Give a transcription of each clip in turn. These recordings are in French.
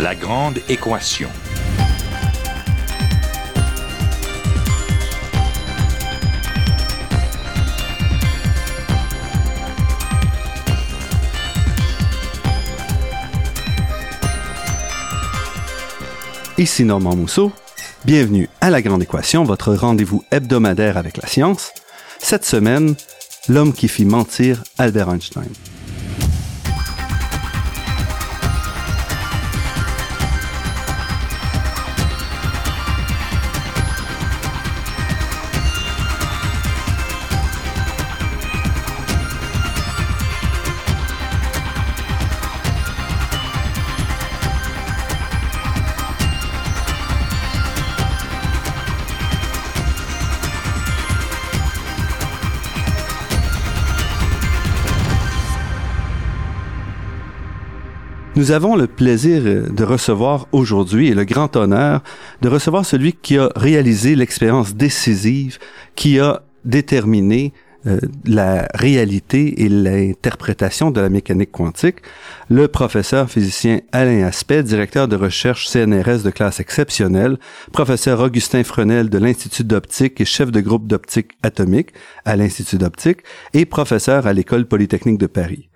La grande équation. Ici Normand Mousseau. Bienvenue à La Grande Équation, votre rendez-vous hebdomadaire avec la science. Cette semaine, l'homme qui fit mentir Albert Einstein. Nous avons le plaisir de recevoir aujourd'hui et le grand honneur de recevoir celui qui a réalisé l'expérience décisive qui a déterminé euh, la réalité et l'interprétation de la mécanique quantique, le professeur physicien Alain Aspect, directeur de recherche CNRS de classe exceptionnelle, professeur Augustin Frenel de l'Institut d'optique et chef de groupe d'optique atomique à l'Institut d'optique et professeur à l'École polytechnique de Paris.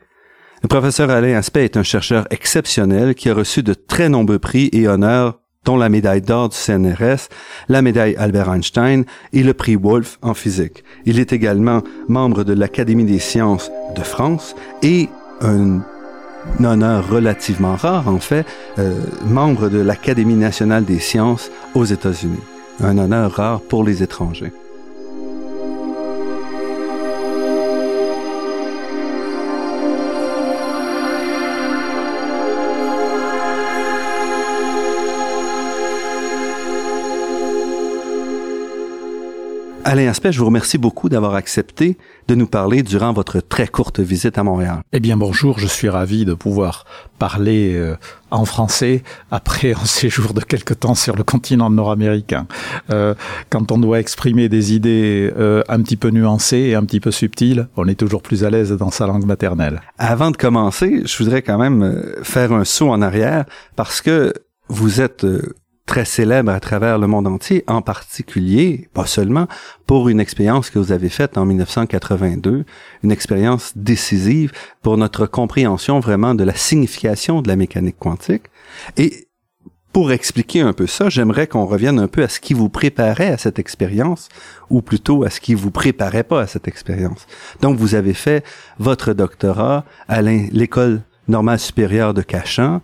Le professeur Alain Aspect est un chercheur exceptionnel qui a reçu de très nombreux prix et honneurs dont la médaille d'or du CNRS, la médaille Albert Einstein et le prix Wolf en physique. Il est également membre de l'Académie des sciences de France et un honneur relativement rare en fait, euh, membre de l'Académie nationale des sciences aux États-Unis. Un honneur rare pour les étrangers. Alain Aspect, je vous remercie beaucoup d'avoir accepté de nous parler durant votre très courte visite à Montréal. Eh bien, bonjour, je suis ravi de pouvoir parler euh, en français après un séjour de quelque temps sur le continent nord-américain. Euh, quand on doit exprimer des idées euh, un petit peu nuancées et un petit peu subtiles, on est toujours plus à l'aise dans sa langue maternelle. Avant de commencer, je voudrais quand même faire un saut en arrière parce que vous êtes très célèbre à travers le monde entier, en particulier, pas seulement, pour une expérience que vous avez faite en 1982, une expérience décisive pour notre compréhension vraiment de la signification de la mécanique quantique. Et pour expliquer un peu ça, j'aimerais qu'on revienne un peu à ce qui vous préparait à cette expérience, ou plutôt à ce qui vous préparait pas à cette expérience. Donc, vous avez fait votre doctorat à l'école normale supérieure de Cachan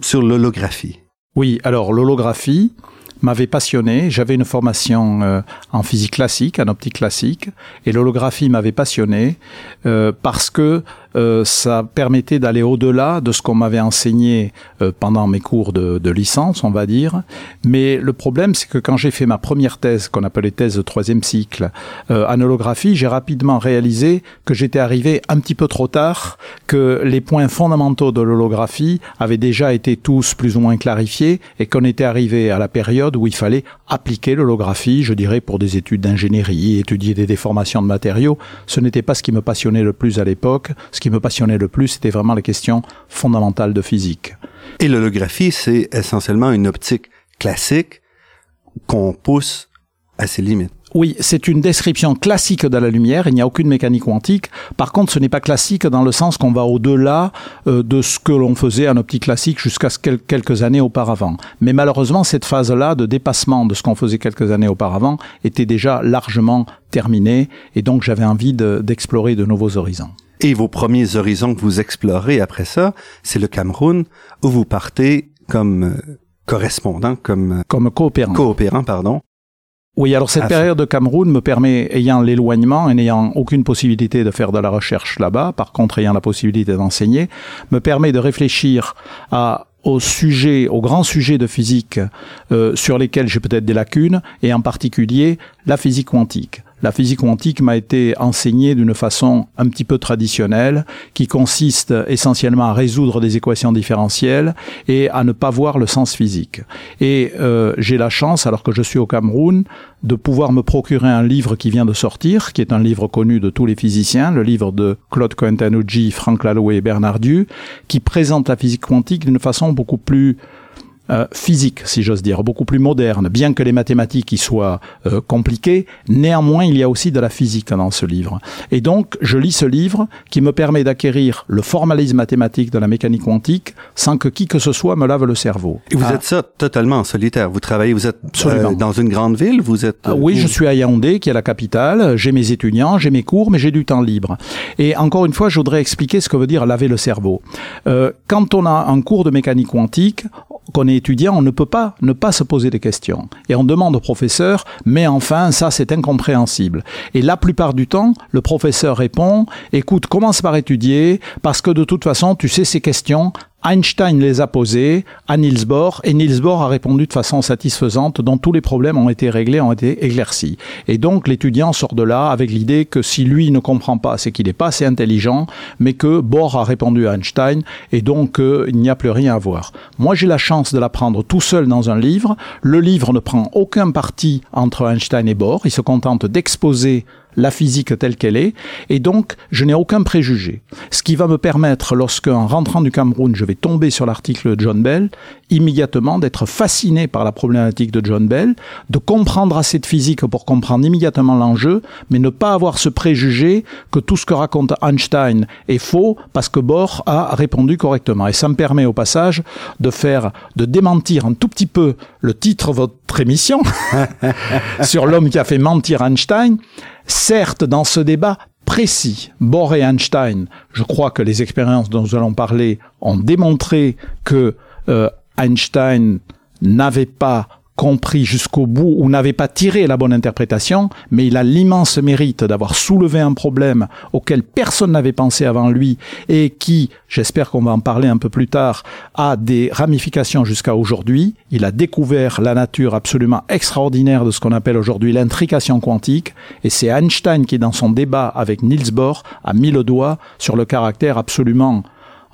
sur l'holographie. Oui, alors l'holographie m'avait passionné. J'avais une formation euh, en physique classique, en optique classique, et l'holographie m'avait passionné euh, parce que euh, ça permettait d'aller au-delà de ce qu'on m'avait enseigné euh, pendant mes cours de, de, licence, on va dire. Mais le problème, c'est que quand j'ai fait ma première thèse, qu'on appelait thèse de troisième cycle, euh, en holographie, j'ai rapidement réalisé que j'étais arrivé un petit peu trop tard, que les points fondamentaux de l'holographie avaient déjà été tous plus ou moins clarifiés, et qu'on était arrivé à la période où il fallait appliquer l'holographie, je dirais, pour des études d'ingénierie, étudier des déformations de matériaux. Ce n'était pas ce qui me passionnait le plus à l'époque. Ce qui me passionnait le plus, c'était vraiment les questions fondamentales de physique. Et l'holographie, c'est essentiellement une optique classique qu'on pousse à ses limites. Oui, c'est une description classique de la lumière, il n'y a aucune mécanique quantique. Par contre, ce n'est pas classique dans le sens qu'on va au-delà euh, de ce que l'on faisait en optique classique jusqu'à quelques années auparavant. Mais malheureusement, cette phase-là de dépassement de ce qu'on faisait quelques années auparavant était déjà largement terminée et donc j'avais envie d'explorer de, de nouveaux horizons. Et vos premiers horizons que vous explorez après ça, c'est le Cameroun, où vous partez comme euh, correspondant, comme euh, comme coopérant. Coopérant, pardon. Oui, alors cette période de Cameroun me permet, ayant l'éloignement et n'ayant aucune possibilité de faire de la recherche là-bas, par contre ayant la possibilité d'enseigner, me permet de réfléchir à au sujet, aux grands sujets de physique euh, sur lesquels j'ai peut-être des lacunes, et en particulier la physique quantique. La physique quantique m'a été enseignée d'une façon un petit peu traditionnelle, qui consiste essentiellement à résoudre des équations différentielles et à ne pas voir le sens physique. Et euh, j'ai la chance, alors que je suis au Cameroun, de pouvoir me procurer un livre qui vient de sortir, qui est un livre connu de tous les physiciens, le livre de Claude Cohen-Tanucci, Franck Laloué et Bernard Dieu, qui présente la physique quantique d'une façon beaucoup plus euh, physique, si j'ose dire, beaucoup plus moderne. Bien que les mathématiques y soient euh, compliquées, néanmoins, il y a aussi de la physique dans ce livre. Et donc, je lis ce livre qui me permet d'acquérir le formalisme mathématique de la mécanique quantique sans que qui que ce soit me lave le cerveau. Et vous ah. êtes ça totalement en solitaire. Vous travaillez, vous êtes euh, dans une grande ville, vous êtes. Ah oui, je suis à Yaoundé, qui est la capitale. J'ai mes étudiants, j'ai mes cours, mais j'ai du temps libre. Et encore une fois, je voudrais expliquer ce que veut dire laver le cerveau. quand on a un cours de mécanique quantique, qu'on est étudiant, on ne peut pas ne pas se poser des questions. Et on demande au professeur, mais enfin, ça c'est incompréhensible. Et la plupart du temps, le professeur répond, écoute, commence par étudier, parce que de toute façon, tu sais ces questions, Einstein les a posés à Niels Bohr et Niels Bohr a répondu de façon satisfaisante dont tous les problèmes ont été réglés, ont été éclaircis. Et donc l'étudiant sort de là avec l'idée que si lui ne comprend pas, c'est qu'il n'est pas assez intelligent, mais que Bohr a répondu à Einstein et donc euh, il n'y a plus rien à voir. Moi j'ai la chance de l'apprendre tout seul dans un livre. Le livre ne prend aucun parti entre Einstein et Bohr, il se contente d'exposer la physique telle qu'elle est, et donc je n'ai aucun préjugé. Ce qui va me permettre, lorsque en rentrant du Cameroun, je vais tomber sur l'article de John Bell, immédiatement d'être fasciné par la problématique de John Bell, de comprendre assez de physique pour comprendre immédiatement l'enjeu, mais ne pas avoir ce préjugé que tout ce que raconte Einstein est faux parce que Bohr a répondu correctement. Et ça me permet au passage de faire, de démentir un tout petit peu le titre de votre émission sur l'homme qui a fait mentir Einstein. Certes, dans ce débat précis, Bohr et Einstein, je crois que les expériences dont nous allons parler ont démontré que euh, Einstein n'avait pas compris jusqu'au bout ou n'avait pas tiré la bonne interprétation, mais il a l'immense mérite d'avoir soulevé un problème auquel personne n'avait pensé avant lui et qui, j'espère qu'on va en parler un peu plus tard, a des ramifications jusqu'à aujourd'hui. Il a découvert la nature absolument extraordinaire de ce qu'on appelle aujourd'hui l'intrication quantique et c'est Einstein qui, dans son débat avec Niels Bohr, a mis le doigt sur le caractère absolument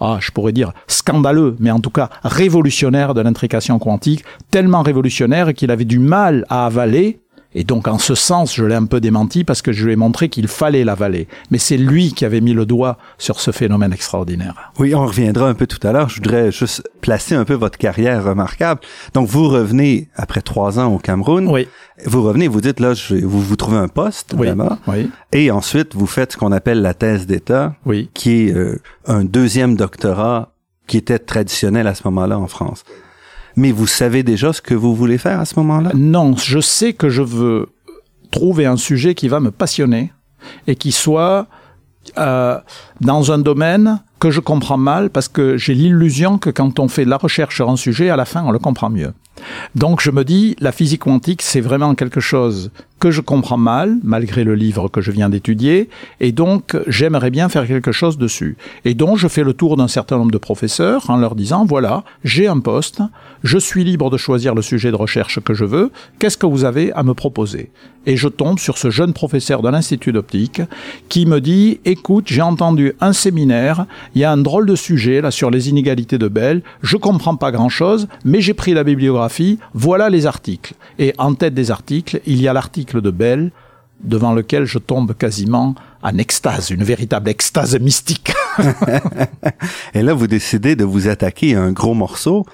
ah, je pourrais dire scandaleux, mais en tout cas révolutionnaire de l'intrication quantique, tellement révolutionnaire qu'il avait du mal à avaler et donc en ce sens, je l'ai un peu démenti parce que je lui ai montré qu'il fallait l'avaler. Mais c'est lui qui avait mis le doigt sur ce phénomène extraordinaire. Oui, on reviendra un peu tout à l'heure. Je voudrais juste placer un peu votre carrière remarquable. Donc vous revenez après trois ans au Cameroun. Oui. Vous revenez, vous dites là, je, vous vous trouvez un poste oui. là-bas. Oui. Et ensuite, vous faites ce qu'on appelle la thèse d'État, oui. qui est euh, un deuxième doctorat qui était traditionnel à ce moment-là en France. Mais vous savez déjà ce que vous voulez faire à ce moment-là? Non, je sais que je veux trouver un sujet qui va me passionner et qui soit euh, dans un domaine que je comprends mal parce que j'ai l'illusion que quand on fait de la recherche sur un sujet, à la fin, on le comprend mieux. Donc je me dis, la physique quantique, c'est vraiment quelque chose que je comprends mal, malgré le livre que je viens d'étudier, et donc j'aimerais bien faire quelque chose dessus. Et donc je fais le tour d'un certain nombre de professeurs en leur disant, voilà, j'ai un poste, je suis libre de choisir le sujet de recherche que je veux, qu'est-ce que vous avez à me proposer? Et je tombe sur ce jeune professeur de l'Institut d'optique qui me dit, écoute, j'ai entendu un séminaire, il y a un drôle de sujet là sur les inégalités de Bell, je comprends pas grand-chose, mais j'ai pris la bibliographie, voilà les articles. Et en tête des articles, il y a l'article de Bell, devant lequel je tombe quasiment en extase, une véritable extase mystique. Et là, vous décidez de vous attaquer à un gros morceau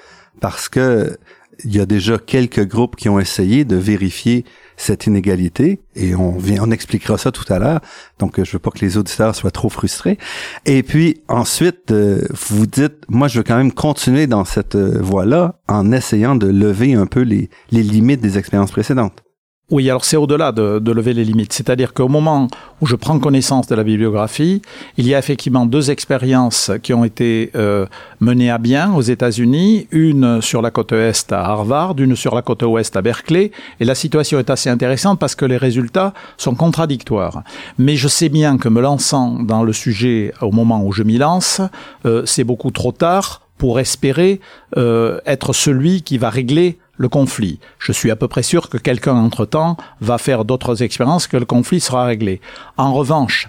parce que il y a déjà quelques groupes qui ont essayé de vérifier cette inégalité et on vient, on expliquera ça tout à l'heure. Donc, je veux pas que les auditeurs soient trop frustrés. Et puis ensuite, euh, vous dites, moi, je veux quand même continuer dans cette euh, voie-là en essayant de lever un peu les, les limites des expériences précédentes. Oui, alors c'est au-delà de, de, lever les limites. C'est-à-dire qu'au moment où je prends connaissance de la bibliographie, il y a effectivement deux expériences qui ont été euh, menées à bien aux États-Unis, une sur la côte est à Harvard, une sur la côte ouest à Berkeley, et la situation est assez intéressante parce que les résultats sont contradictoires. Mais je sais bien que me lançant dans le sujet au moment où je m'y lance, euh, c'est beaucoup trop tard pour espérer euh, être celui qui va régler le conflit. Je suis à peu près sûr que quelqu'un, entre-temps, va faire d'autres expériences que le conflit sera réglé. En revanche,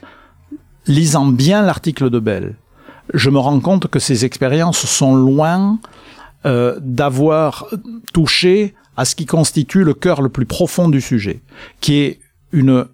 lisant bien l'article de Bell, je me rends compte que ces expériences sont loin euh, d'avoir touché à ce qui constitue le cœur le plus profond du sujet, qui est une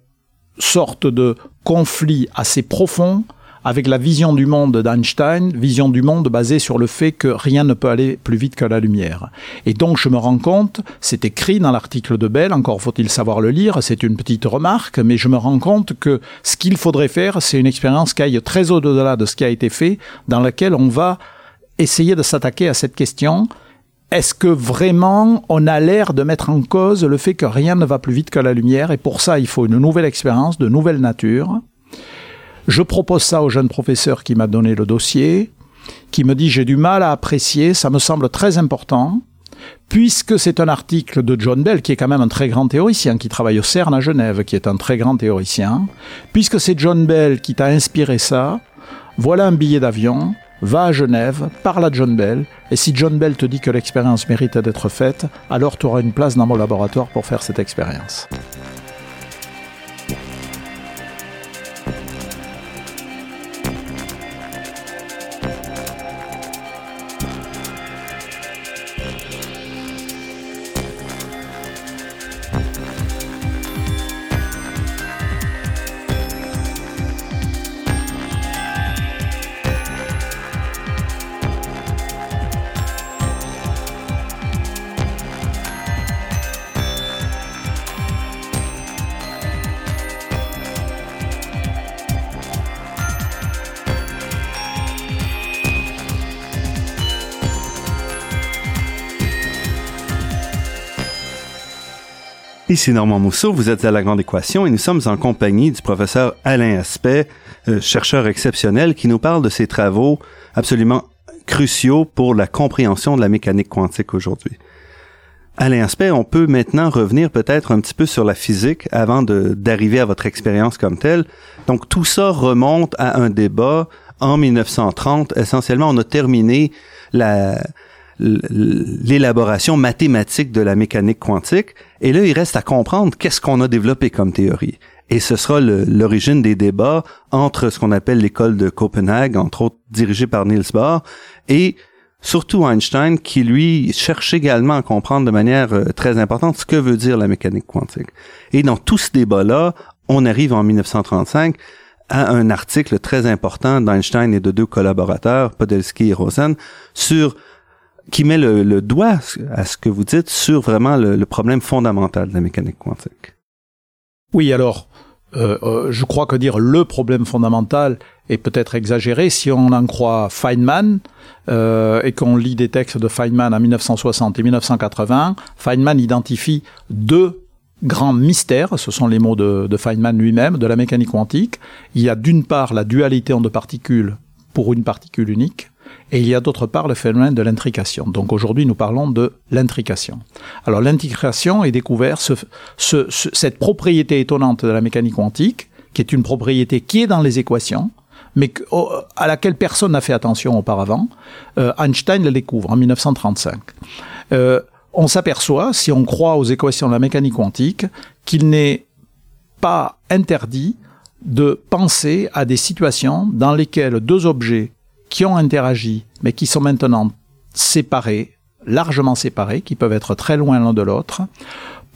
sorte de conflit assez profond avec la vision du monde d'Einstein, vision du monde basée sur le fait que rien ne peut aller plus vite que la lumière. Et donc je me rends compte, c'est écrit dans l'article de Bell, encore faut-il savoir le lire, c'est une petite remarque, mais je me rends compte que ce qu'il faudrait faire, c'est une expérience qui aille très au-delà de ce qui a été fait, dans laquelle on va essayer de s'attaquer à cette question. Est-ce que vraiment on a l'air de mettre en cause le fait que rien ne va plus vite que la lumière? Et pour ça il faut une nouvelle expérience de nouvelle nature Je propose ça au jeune professeur qui m'a donné le dossier, qui me dit j'ai du mal à apprécier, ça me semble très important, puisque c'est un article de John Bell, qui est quand même un très grand théoricien, qui travaille au CERN à Genève, qui est un très grand théoricien, puisque c'est John Bell qui t'a inspiré ça, voilà un billet d'avion, va à Genève, parle à John Bell, et si John Bell te dit que l'expérience mérite d'être faite, alors tu auras une place dans mon laboratoire pour faire cette expérience. Ici Normand Mousseau, vous êtes à La Grande Équation et nous sommes en compagnie du professeur Alain Aspect, euh, chercheur exceptionnel, qui nous parle de ses travaux absolument cruciaux pour la compréhension de la mécanique quantique aujourd'hui. Alain Aspect, on peut maintenant revenir peut-être un petit peu sur la physique avant d'arriver à votre expérience comme telle. Donc tout ça remonte à un débat en 1930. Essentiellement, on a terminé la, l'élaboration mathématique de la mécanique quantique. Et là, il reste à comprendre qu'est-ce qu'on a développé comme théorie. Et ce sera l'origine des débats entre ce qu'on appelle l'école de Copenhague, entre autres dirigée par Niels Bohr, et surtout Einstein, qui lui cherche également à comprendre de manière euh, très importante ce que veut dire la mécanique quantique. Et dans tout ce débat-là, on arrive en 1935 à un article très important d'Einstein et de deux collaborateurs, Podolsky et Rosen, sur qui met le, doigt à ce que vous dites sur vraiment le, problème fondamental de la mécanique quantique. Oui, alors, euh, euh, je crois que dire le problème fondamental est peut-être exagéré si on en croit Feynman euh, et qu'on lit des textes de Feynman en 1960 et 1980. Feynman identifie deux grands mystères, ce sont les mots de, de Feynman lui-même, de la mécanique quantique. Il y a d'une part la dualité en deux particules pour une particule unique, et il y a d'autre part le phénomène de l'intrication. Donc aujourd'hui, nous parlons de l'intrication. Alors l'intrication est découvert ce, ce, cette propriété étonnante de la mécanique quantique, qui est une propriété qui est dans les équations, mais à laquelle personne n'a fait attention auparavant. Euh, Einstein le découvre en 1935. Euh, on s'aperçoit, si on croit aux équations de la mécanique quantique, qu'il n'est pas interdit de penser à des situations dans lesquelles deux objets qui ont interagi, mais qui sont maintenant séparés, largement séparés, qui peuvent être très loin l'un de l'autre,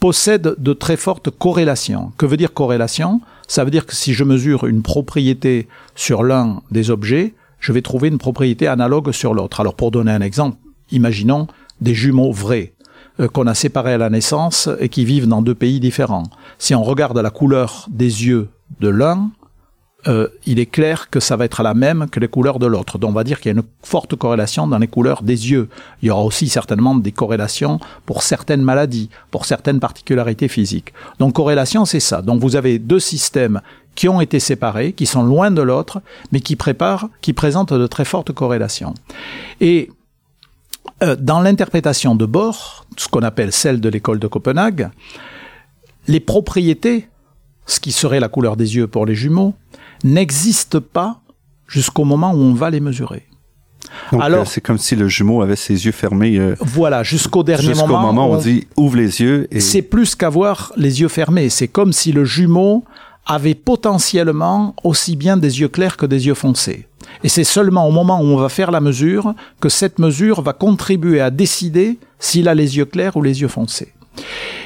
possèdent de très fortes corrélations. Que veut dire corrélation? Ça veut dire que si je mesure une propriété sur l'un des objets, je vais trouver une propriété analogue sur l'autre. Alors pour donner un exemple, imaginons des jumeaux vrais euh, qu'on a séparés à la naissance et qui vivent dans deux pays différents. Si on regarde la couleur des yeux de l'un, euh, il est clair que ça va être la même que les couleurs de l'autre. Donc on va dire qu'il y a une forte corrélation dans les couleurs des yeux. Il y aura aussi certainement des corrélations pour certaines maladies, pour certaines particularités physiques. Donc corrélation, c'est ça. Donc vous avez deux systèmes qui ont été séparés, qui sont loin de l'autre, mais qui préparent, qui présentent de très fortes corrélations. Et euh, dans l'interprétation de Bohr, ce qu'on appelle celle de l'école de Copenhague, les propriétés, ce qui serait la couleur des yeux pour les jumeaux, n'existe pas jusqu'au moment où on va les mesurer. Donc, Alors, c'est comme si le jumeau avait ses yeux fermés. Euh, voilà, jusqu'au dernier jusqu'au moment. moment où on, dit ouvre les yeux. Et... C'est plus qu'avoir les yeux fermés. C'est comme si le jumeau avait potentiellement aussi bien des yeux clairs que des yeux foncés. Et c'est seulement au moment où on va faire la mesure que cette mesure va contribuer à décider s'il a les yeux clairs ou les yeux foncés.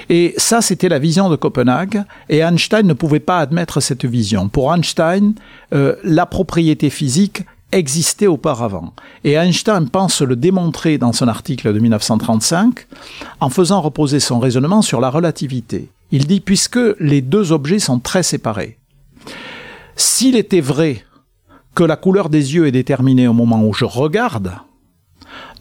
Et ça, c'était la vision de Copenhague, et Einstein ne pouvait pas admettre cette vision. Pour Einstein, euh, la propriété physique existait auparavant. Et Einstein pense le démontrer dans son article de 1935 en faisant reposer son raisonnement sur la relativité. Il dit, puisque les deux objets sont très séparés, s'il était vrai que la couleur des yeux est déterminée au moment où je regarde,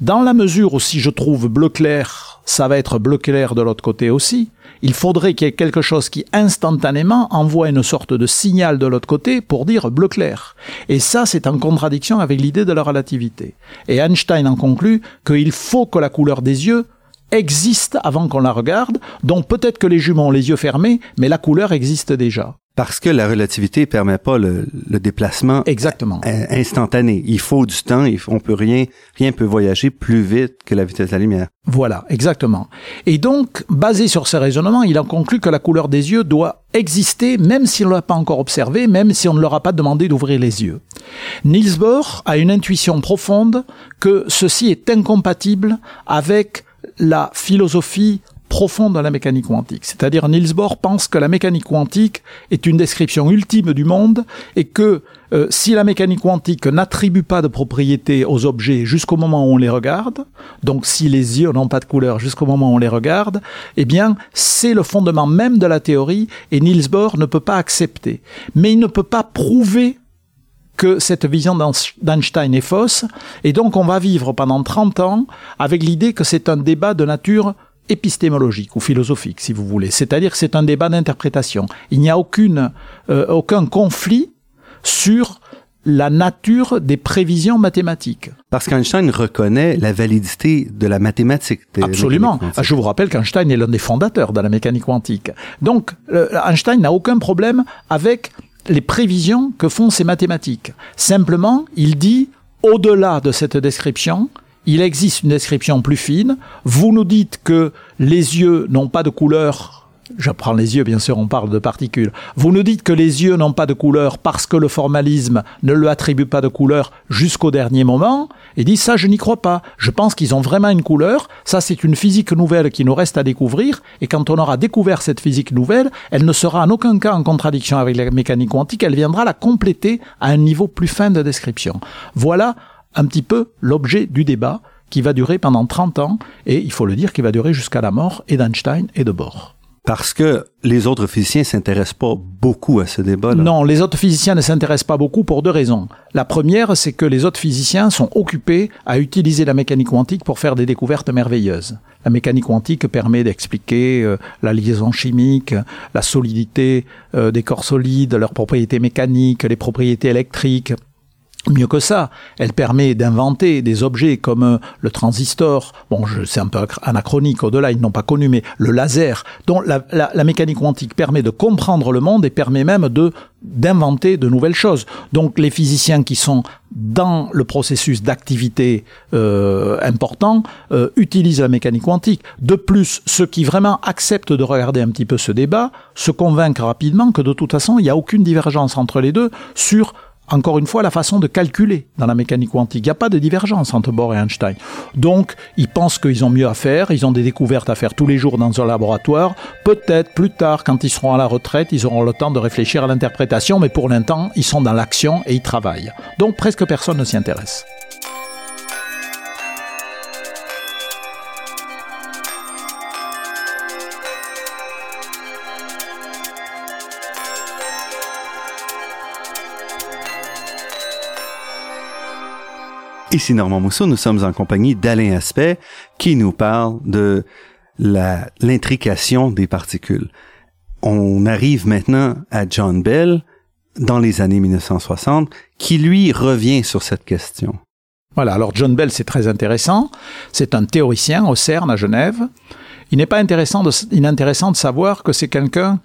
dans la mesure où si je trouve bleu clair, ça va être bleu clair de l'autre côté aussi, il faudrait qu'il y ait quelque chose qui instantanément envoie une sorte de signal de l'autre côté pour dire bleu clair. Et ça, c'est en contradiction avec l'idée de la relativité. Et Einstein en conclut qu'il faut que la couleur des yeux existe avant qu'on la regarde, donc peut-être que les jumeaux ont les yeux fermés, mais la couleur existe déjà. Parce que la relativité permet pas le, déplacement Exactement. instantané. Il faut du temps. On peut rien, rien peut voyager plus vite que la vitesse de la lumière. Voilà, exactement. Et donc, basé sur ce raisonnement, il a conclu que la couleur des yeux doit exister, même si on ne l'a pas encore observé, même si on ne leur a pas demandé d'ouvrir les yeux. Niels Bohr a une intuition profonde que ceci est incompatible avec la philosophie profonde de la mécanique quantique. C'est-à-dire Niels Bohr pense que la mécanique quantique est une description ultime du monde et que euh, si la mécanique quantique n'attribue pas de propriétés aux objets jusqu'au moment où on les regarde, donc si les yeux n'ont pas de couleur jusqu'au moment où on les regarde, eh bien c'est le fondement même de la théorie et Niels Bohr ne peut pas accepter. Mais il ne peut pas prouver que cette vision d'Einstein est fausse, et donc on va vivre pendant 30 ans avec l'idée que c'est un débat de nature épistémologique ou philosophique, si vous voulez. C'est-à-dire que c'est un débat d'interprétation. Il n'y a aucune, euh, aucun conflit sur la nature des prévisions mathématiques. Parce qu'Einstein reconnaît la validité de la mathématique. Absolument. Je vous rappelle qu'Einstein est l'un des fondateurs de la mécanique quantique. Donc, euh, Einstein n'a aucun problème avec les prévisions que font ces mathématiques. Simplement, il dit, au-delà de cette description, il existe une description plus fine. Vous nous dites que les yeux n'ont pas de couleur. Je prends les yeux, bien sûr, on parle de particules. Vous nous dites que les yeux n'ont pas de couleur parce que le formalisme ne lui attribue pas de couleur jusqu'au dernier moment. Et dit ça, je n'y crois pas. Je pense qu'ils ont vraiment une couleur. Ça, c'est une physique nouvelle qui nous reste à découvrir. Et quand on aura découvert cette physique nouvelle, elle ne sera en aucun cas en contradiction avec la mécanique quantique. Elle viendra la compléter à un niveau plus fin de description. Voilà un petit peu l'objet du débat qui va durer pendant 30 ans et il faut le dire qui va durer jusqu'à la mort et d'Einstein et de Bohr. Parce que les autres physiciens s'intéressent pas beaucoup à ce débat-là. Non, les autres physiciens ne s'intéressent pas beaucoup pour deux raisons. La première, c'est que les autres physiciens sont occupés à utiliser la mécanique quantique pour faire des découvertes merveilleuses. La mécanique quantique permet d'expliquer euh, la liaison chimique, la solidité euh, des corps solides, leurs propriétés mécaniques, les propriétés électriques, Mieux que ça, elle permet d'inventer des objets comme euh, le transistor, bon, c'est un peu anachronique au-delà, ils n'ont pas connu, mais le laser, dont la, mécanique quantique permet de comprendre le monde et permet même de d'inventer de nouvelles choses. Donc les physiciens qui sont dans le processus d'activité euh, important euh, utilisent la mécanique quantique. De plus, ceux qui vraiment acceptent de regarder un petit peu ce débat se convainquent rapidement que de toute façon, il n'y a aucune divergence entre les deux sur encore une fois, la façon de calculer dans la mécanique quantique. Il n'y a pas de divergence entre Bohr et Einstein. Donc, ils pensent qu'ils ont mieux à faire, ils ont des découvertes à faire tous les jours dans un laboratoire. Peut-être plus tard, quand ils seront à la retraite, ils auront le temps de réfléchir à l'interprétation, mais pour l'instant, ils sont dans l'action et ils travaillent. Donc, presque personne ne s'y intéresse. Ici Normand Mousseau, nous sommes en compagnie d'Alain Aspect qui nous parle de l'intrication des particules. On arrive maintenant à John Bell dans les années 1960 qui lui revient sur cette question. Voilà, alors John Bell c'est très intéressant, c'est un théoricien au CERN à Genève. Il n'est pas intéressant de, de savoir que c'est quelqu'un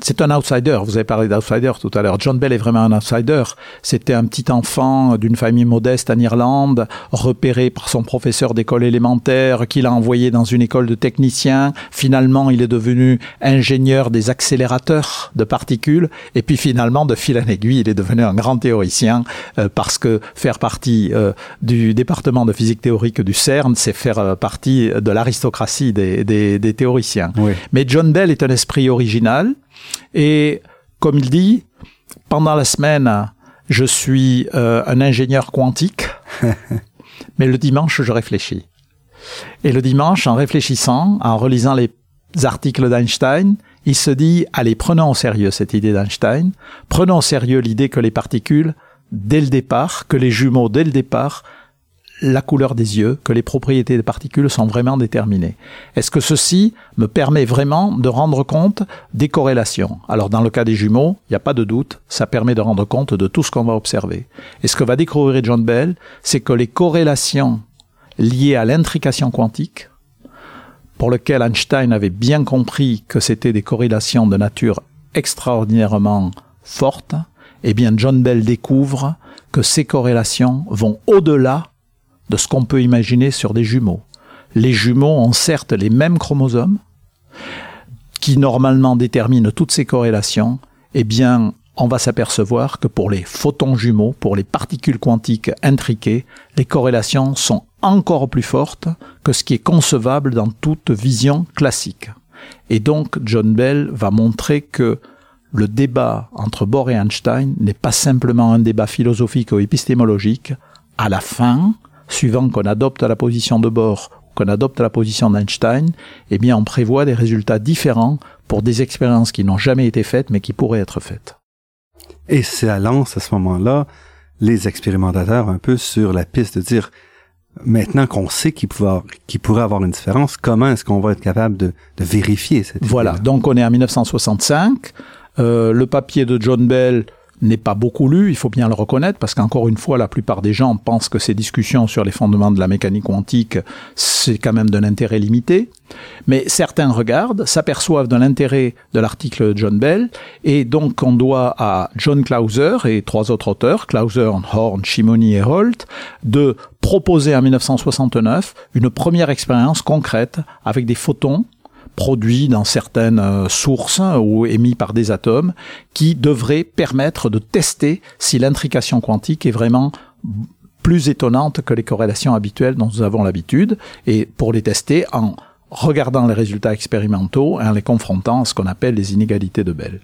c'est un outsider. Vous avez parlé d'outsider tout à l'heure. John Bell est vraiment un outsider. C'était un petit enfant d'une famille modeste en Irlande, repéré par son professeur d'école élémentaire, qu'il a envoyé dans une école de technicien. Finalement, il est devenu ingénieur des accélérateurs de particules. Et puis finalement, de fil en aiguille, il est devenu un grand théoricien euh, parce que faire partie euh, du département de physique théorique du CERN, c'est faire euh, partie de l'aristocratie des, des, des, théoriciens. Mais John Bell est un esprit original. Et comme il dit, pendant la semaine, je suis euh, un ingénieur quantique, mais le dimanche, je réfléchis. Et le dimanche, en réfléchissant, en relisant les articles d'Einstein, il se dit, allez, prenons au sérieux cette idée d'Einstein, prenons au sérieux l'idée que les particules, dès le départ, que les jumeaux, dès le départ, la couleur des yeux, que les propriétés des particules sont vraiment déterminées. Est-ce que ceci me permet vraiment de rendre compte des corrélations? Alors dans le cas des jumeaux, il n'y a pas de doute, ça permet de rendre compte de tout ce qu'on va observer. Et ce que va découvrir John Bell, c'est que les corrélations liées à l'intrication quantique, pour lesquelles Einstein avait bien compris que c'était des corrélations de nature extraordinairement forte, eh bien John Bell découvre que ces corrélations vont au-delà de ce qu'on peut imaginer sur des jumeaux. Les jumeaux ont certes les mêmes chromosomes, qui normalement déterminent toutes ces corrélations, eh bien, on va s'apercevoir que pour les photons jumeaux, pour les particules quantiques intriquées, les corrélations sont encore plus fortes que ce qui est concevable dans toute vision classique. Et donc, John Bell va montrer que le débat entre Bohr et Einstein n'est pas simplement un débat philosophique ou épistémologique. À la fin, suivant qu'on adopte la position de Bohr ou qu'on adopte la position d'Einstein, eh bien on prévoit des résultats différents pour des expériences qui n'ont jamais été faites mais qui pourraient être faites. Et ça lance à ce moment-là les expérimentateurs un peu sur la piste de dire maintenant qu'on sait qu'il pourrait, avoir une différence, comment est-ce qu'on va être capable de, vérifier cette Voilà, donc on est en 1965. Euh, le papier de John Bell n'est pas beaucoup lu, il faut bien le reconnaître, parce qu'encore une fois, la plupart des gens pensent que ces discussions sur les fondements de la mécanique quantique, c'est quand même d'un intérêt limité. Mais certains regardent, s'aperçoivent de l'intérêt de l'article de John Bell, et donc on doit à John Clauser et trois autres auteurs, Clauser, Horn, Shimoni et Holt, de proposer en 1969 une première expérience concrète avec des photons produits dans certaines euh, sources ou émis par des atomes qui devraient permettre de tester si l'intrication quantique est vraiment plus étonnante que les corrélations habituelles dont nous avons l'habitude et pour les tester en regardant les résultats expérimentaux et en les confrontant à ce qu'on appelle les inégalités de Bell.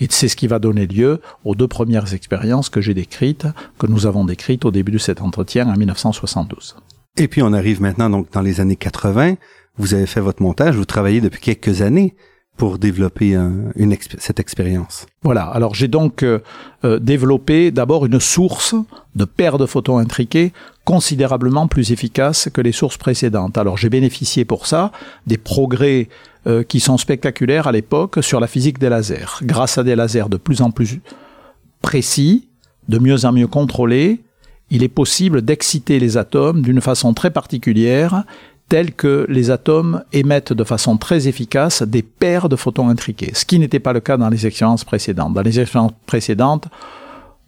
Et c'est ce qui va donner lieu aux deux premières expériences que j'ai décrites, que nous avons décrites au début de cet entretien en 1972. Et puis on arrive maintenant donc dans les années 80 vous avez fait votre montage, vous travaillez depuis quelques années pour développer une cette expérience. Voilà, alors j'ai donc euh, euh, développé d'abord une source de paires de photons intriqués considérablement plus efficace que les sources précédentes. Alors j'ai bénéficié pour ça des progrès euh, qui sont spectaculaires à l'époque sur la physique des lasers. Grâce à des lasers de plus en plus précis, de mieux en mieux contrôlés, il est possible d'exciter les atomes d'une façon très particulière tel que les atomes émettent de façon très efficace des paires de photons intriqués, ce qui n'était pas le cas dans les expériences précédentes. Dans les expériences précédentes,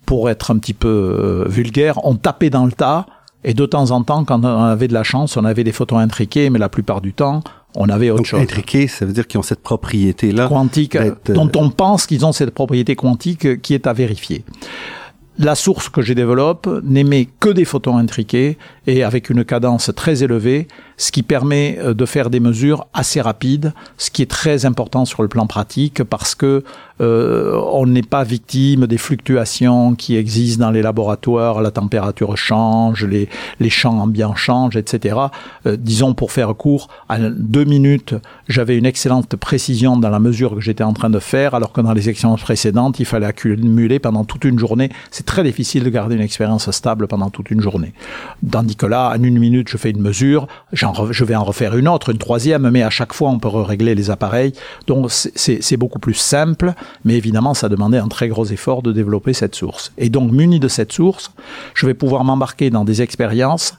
pour être un petit peu euh, vulgaire, on tapait dans le tas, et de temps en temps, quand on avait de la chance, on avait des photons intriqués, mais la plupart du temps, on avait autre chose. Intriqués, ça veut dire qu'ils ont cette propriété-là. Quantique, dont on pense qu'ils ont cette propriété quantique qui est à vérifier la source que je développe n'émet que des photons intriqués et avec une cadence très élevée, ce qui permet euh, de faire des mesures assez rapides, ce qui est très important sur le plan pratique parce que euh, on n'est pas victime des fluctuations qui existent dans les laboratoires, la température change, les, les champs ambiants changent, etc. Euh, disons pour faire court, à deux minutes, j'avais une excellente précision dans la mesure que j'étais en train de faire, alors que dans les expériences précédentes, il fallait accumuler pendant toute une journée. C'est très difficile de garder une expérience stable pendant toute une journée. Là, en une minute, je fais une mesure, je vais en refaire une autre, une troisième, mais à chaque fois, on peut régler les appareils. Donc, c'est beaucoup plus simple mais évidemment, ça demandait un très gros effort de développer cette source. Et donc, muni de cette source, je vais pouvoir m'embarquer dans des expériences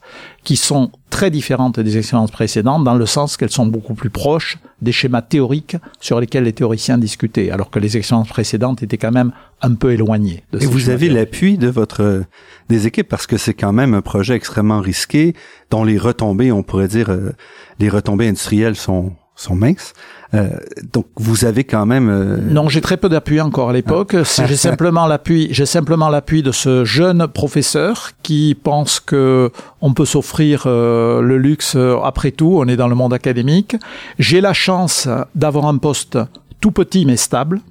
qui sont très différentes des expériences précédentes dans le sens qu'elles sont beaucoup plus proches des schémas théoriques sur lesquels les théoriciens discutaient, alors que les expériences précédentes étaient quand même un peu éloignées. De Et vous avez l'appui de votre des équipes parce que c'est quand même un projet extrêmement risqué dont les retombées, on pourrait dire, euh, les retombées industrielles sont sont minces. Euh, donc vous avez quand même. Euh, non, j'ai très peu d'appui encore à l'époque. Ah. J'ai simplement l'appui. J'ai simplement l'appui de ce jeune professeur qui pense que on peut s'offrir euh, le luxe après tout. On est dans le monde académique. J'ai la chance d'avoir un poste tout petit mais stable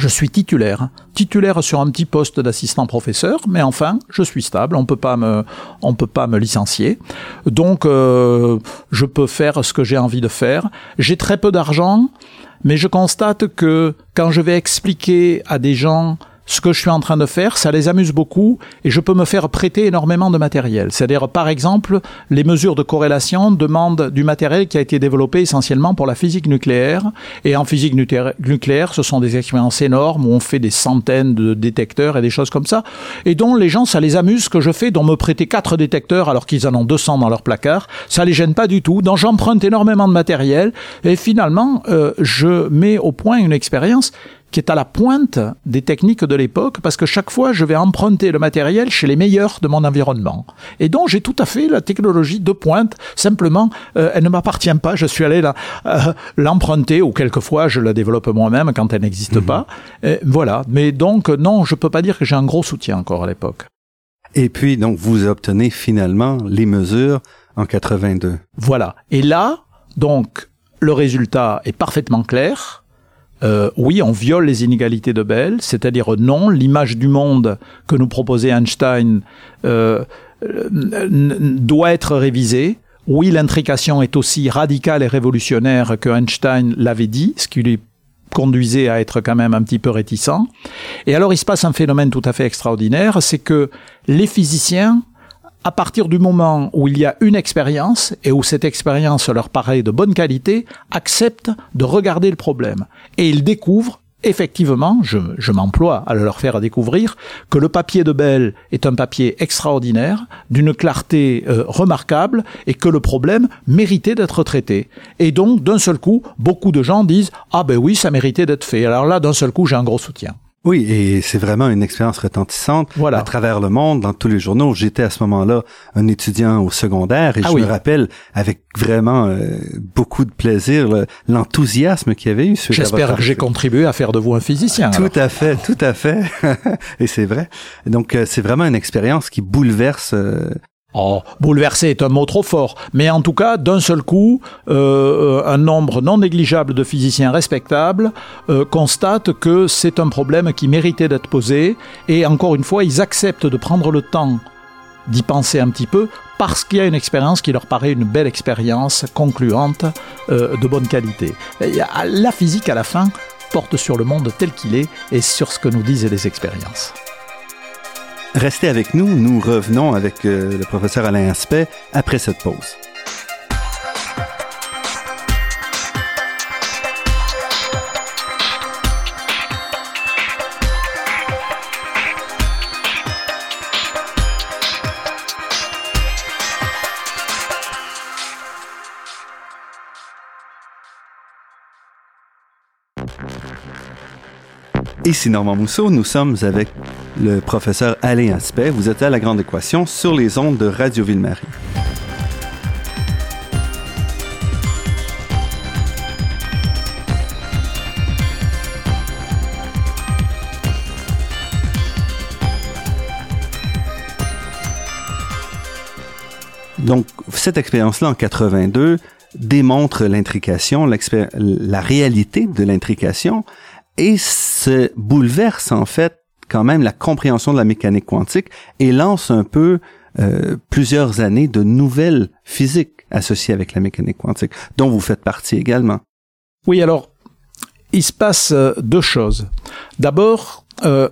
je suis titulaire, titulaire sur un petit poste d'assistant professeur, mais enfin, je suis stable, on peut pas me, on peut pas me licencier. Donc, euh, je peux faire ce que j'ai envie de faire. J'ai très peu d'argent, mais je constate que quand je vais expliquer à des gens ce que je suis en train de faire, ça les amuse beaucoup et je peux me faire prêter énormément de matériel. C'est-à-dire, par exemple, les mesures de corrélation demandent du matériel qui a été développé essentiellement pour la physique nucléaire. Et en physique nucléaire, ce sont des expériences énormes où on fait des centaines de détecteurs et des choses comme ça. Et dont les gens, ça les amuse ce que je fais, dont me prêter quatre détecteurs alors qu'ils en ont 200 dans leur placard. Ça les gêne pas du tout. Donc j'emprunte énormément de matériel et finalement, euh, je mets au point une expérience qui est à la pointe des techniques de l'époque, parce que chaque fois, je vais emprunter le matériel chez les meilleurs de mon environnement. Et donc, j'ai tout à fait la technologie de pointe, simplement, euh, elle ne m'appartient pas, je suis allé euh, l'emprunter, ou quelquefois, je la développe moi-même quand elle n'existe mhm. pas. voilà. Mais donc, non, je peux pas dire que j'ai un gros soutien encore à l'époque. Et puis, donc, vous obtenez finalement les mesures en 82. Voilà. Et là, donc, le résultat est parfaitement clair euh, oui, on viole les inégalités de Bell, c'est-à-dire non, l'image du monde que nous proposait Einstein euh, doit être révisée. Oui, l'intrication est aussi radicale et révolutionnaire que Einstein l'avait dit, ce qui lui conduisait à être quand même un petit peu réticent. Et alors il se passe un phénomène tout à fait extraordinaire, c'est que les physiciens à partir du moment où il y a une expérience et où cette expérience leur paraît de bonne qualité, acceptent de regarder le problème. Et ils découvrent effectivement, je, je m'emploie à leur faire découvrir que le papier de Bell est un papier extraordinaire, d'une clarté euh, remarquable, et que le problème méritait d'être traité. Et donc, d'un seul coup, beaucoup de gens disent ah ben oui, ça méritait d'être fait. Alors là, d'un seul coup, j'ai un gros soutien. Oui, et c'est vraiment une expérience retentissante à travers le monde, dans tous les journaux. J'étais à ce moment-là un étudiant au secondaire et ah je me rappelle avec vraiment euh, beaucoup de plaisir l'enthousiasme qu'il y avait eu. J'espère que j'ai contribué à faire de vous un physicien. Tout à fait, tout à fait. et c'est vrai. Donc euh, c'est vraiment une expérience qui bouleverse euh, Oh, bouleversé est un mot trop fort, mais en tout cas, d'un seul coup, euh, un nombre non négligeable de physiciens respectables euh, constatent que c'est un problème qui méritait d'être posé, et encore une fois, ils acceptent de prendre le temps d'y penser un petit peu, parce qu'il y a une expérience qui leur paraît une belle expérience concluante euh, de bonne qualité. la physique, à la fin, porte sur le monde tel qu'il est et sur ce que nous disent les expériences. Restez avec nous, nous revenons avec euh, le professeur Alain Aspect après cette pause. Ici Normand Mousseau, nous sommes avec le professeur Alain Aspect. Vous êtes à la Grande Équation sur les ondes de Radio Ville-Marie. Donc, cette expérience-là en 82 démontre l'intrication, la réalité de l'intrication, et se bouleverse en fait quand même la compréhension de la mécanique quantique et lance un peu euh, plusieurs années de nouvelles physiques associées avec la mécanique quantique, dont vous faites partie également. Oui, alors, il se passe euh, deux choses. D'abord, euh,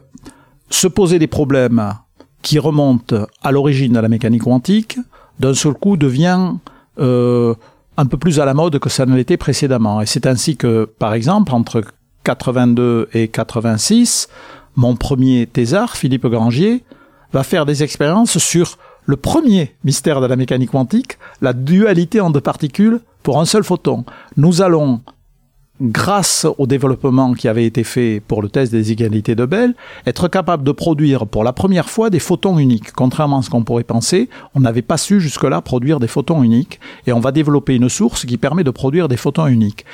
se poser des problèmes qui remontent à l'origine de la mécanique quantique, d'un seul coup devient un peu plus à la mode que ça ne l'était précédemment. Et c'est ainsi que, par exemple, entre 82 et 86, mon premier thésard, Philippe Grangier, va faire des expériences sur le premier mystère de la mécanique quantique, la dualité en deux particules pour un seul photon. Nous allons grâce au développement qui avait été fait pour le test des égalités de Bell, être capable de produire pour la première fois des photons uniques. Contrairement à ce qu'on pourrait penser, on n'avait pas su jusque-là produire des photons uniques et on va développer une source qui permet de produire des photons uniques.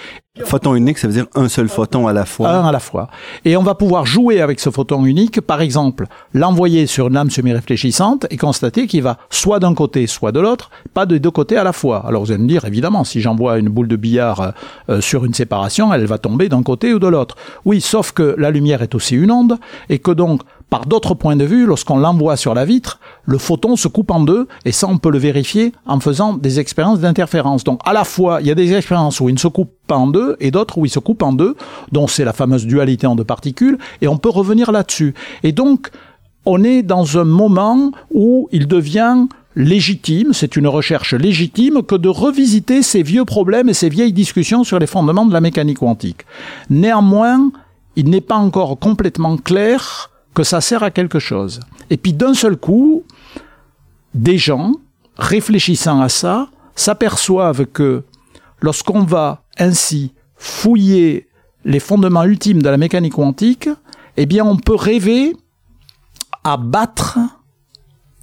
Photon unique, ça veut dire un seul photon à la fois. Un à la fois. Et on va pouvoir jouer avec ce photon unique, par exemple, l'envoyer sur une lame semi-réfléchissante et constater qu'il va soit d'un côté, soit de l'autre, pas de deux côtés à la fois. Alors vous allez me dire, évidemment, si j'envoie une boule de billard euh, sur une séparation, elle va tomber d'un côté ou de l'autre. Oui, sauf que la lumière est aussi une onde et que donc par d'autres points de vue, lorsqu'on l'envoie sur la vitre, le photon se coupe en deux, et ça on peut le vérifier en faisant des expériences d'interférence. Donc à la fois, il y a des expériences où il ne se coupe pas en deux, et d'autres où il se coupe en deux, dont c'est la fameuse dualité en deux particules, et on peut revenir là-dessus. Et donc, on est dans un moment où il devient légitime, c'est une recherche légitime, que de revisiter ces vieux problèmes et ces vieilles discussions sur les fondements de la mécanique quantique. Néanmoins, il n'est pas encore complètement clair que ça sert à quelque chose. Et puis d'un seul coup, des gens, réfléchissant à ça, s'aperçoivent que lorsqu'on va ainsi fouiller les fondements ultimes de la mécanique quantique, eh bien on peut rêver à battre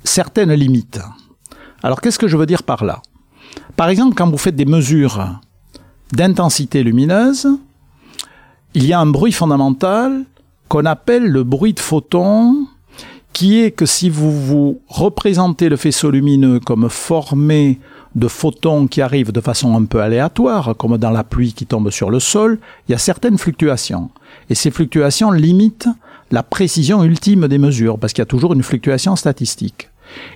certaines limites. Alors qu'est-ce que je veux dire par là? Par exemple, quand vous faites des mesures d'intensité lumineuse, il y a un bruit fondamental qu'on appelle le bruit de photon, qui est que si vous vous représentez le faisceau lumineux comme formé de photons qui arrivent de façon un peu aléatoire, comme dans la pluie qui tombe sur le sol, il y a certaines fluctuations. Et ces fluctuations limitent la précision ultime des mesures, parce qu'il y a toujours une fluctuation statistique.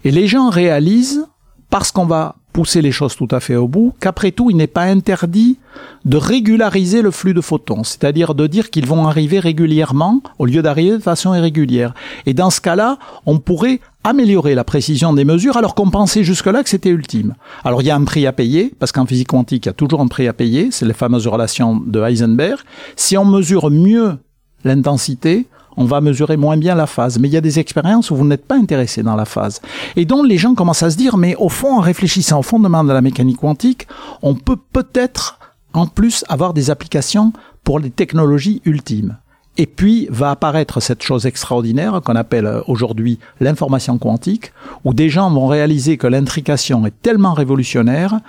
Et les gens réalisent, parce qu'on va pousser les choses tout à fait au bout, qu'après tout, il n'est pas interdit de régulariser le flux de photons, c'est-à-dire de dire qu'ils vont arriver régulièrement au lieu d'arriver de façon irrégulière. Et dans ce cas-là, on pourrait améliorer la précision des mesures alors qu'on pensait jusque-là que c'était ultime. Alors il y a un prix à payer, parce qu'en physique quantique, il y a toujours un prix à payer, c'est les fameuses relations de Heisenberg. Si on mesure mieux l'intensité, on va mesurer moins bien la phase. Mais il y a des expériences où vous n'êtes pas intéressé dans la phase. Et donc les gens commencent à se dire, mais au fond, en réfléchissant au fondement de la mécanique quantique, on peut peut-être en plus avoir des applications pour les technologies ultimes. Et puis va apparaître cette chose extraordinaire qu'on appelle euh, aujourd'hui l'information quantique, où des gens vont réaliser que l'intrication est tellement révolutionnaire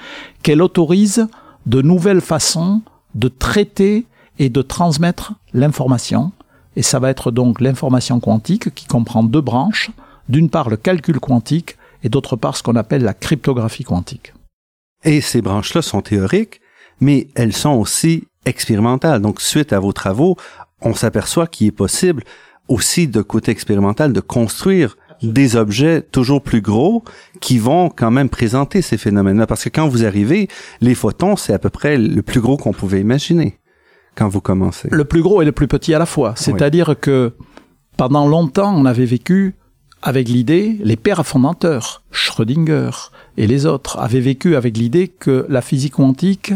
qu'elle autorise de nouvelles façons de traiter et de transmettre l'information et ça va être donc l'information quantique qui comprend deux branches. D'une part le calcul quantique et d'autre part ce qu'on appelle la cryptographie quantique. Et ces branches-là sont théoriques, mais elles sont aussi expérimentales. Donc suite à vos travaux, on s'aperçoit qu'il est possible aussi de côté expérimental de construire des objets toujours plus gros qui vont quand même présenter ces phénomènes-là. Parce que quand vous arrivez, les photons, c'est à peu près le plus gros qu'on pouvait imaginer quand vous commencez Le plus gros et le plus petit à la fois. C'est-à-dire que pendant longtemps, on avait vécu avec l'idée, les pères fondateurs, Schrödinger et les autres, avaient vécu avec l'idée que la physique quantique,